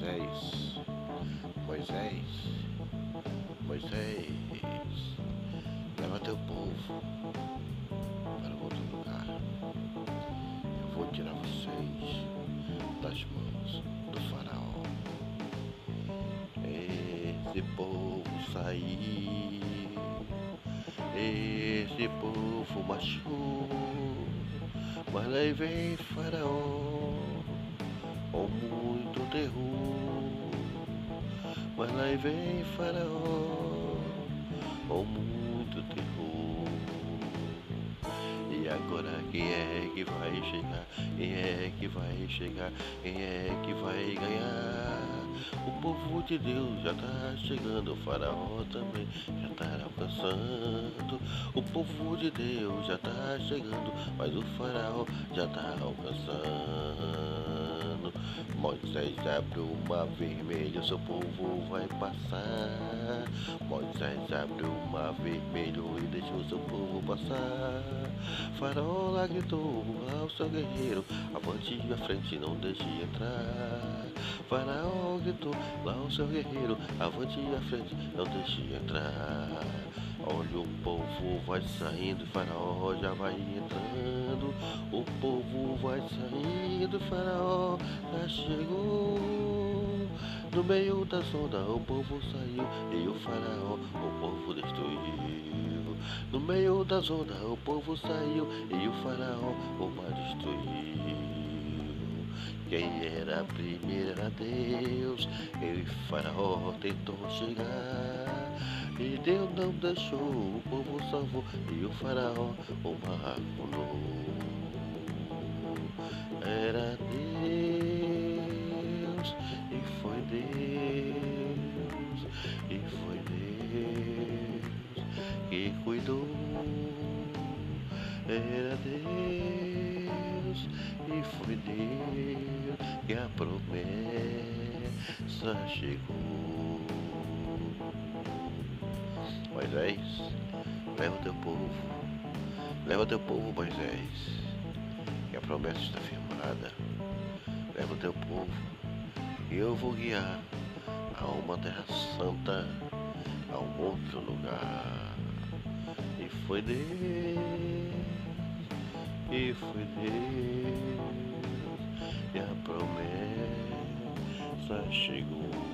Moisés, Moisés, Moisés, leva teu povo para outro lugar. Eu vou tirar vocês das mãos do faraó. Esse povo sair, esse povo machucou, mas aí vem faraó com muito terror, mas aí vem faraó com muito terror. E agora quem é que vai chegar? Quem é que vai chegar? Quem é que vai ganhar? O povo de Deus já tá chegando, o faraó também já tá alcançando. O povo de Deus já tá chegando, mas o faraó já tá alcançando. Moisés abriu o mar vermelho, seu povo vai passar. Moisés abriu o mar vermelho e deixou seu povo passar. Faraó lá gritou ao seu guerreiro, avante e à frente não deixe entrar. Faraó gritou lá ao seu guerreiro, avante e à frente não deixe entrar. Olha o povo vai saindo, faraó já vai entrando. O povo vai saindo, faraó já chegou. No meio da sonda o povo saiu e o faraó o povo destruiu. No meio da zona o povo saiu e o faraó o mar destruiu. Quem era primeiro era Deus, e o faraó tentou chegar. E Deus não deixou, o povo salvou e o faraó o mar pulou. Era Deus e foi Deus e foi Deus que cuidou. Era Deus e foi Deus que a promessa chegou. Moisés, leva teu povo, leva teu povo, Moisés, promessa está firmada. Leva teu povo, e eu vou guiar a uma terra santa, a um outro lugar. E foi Deus, e foi Deus, e a promessa chegou.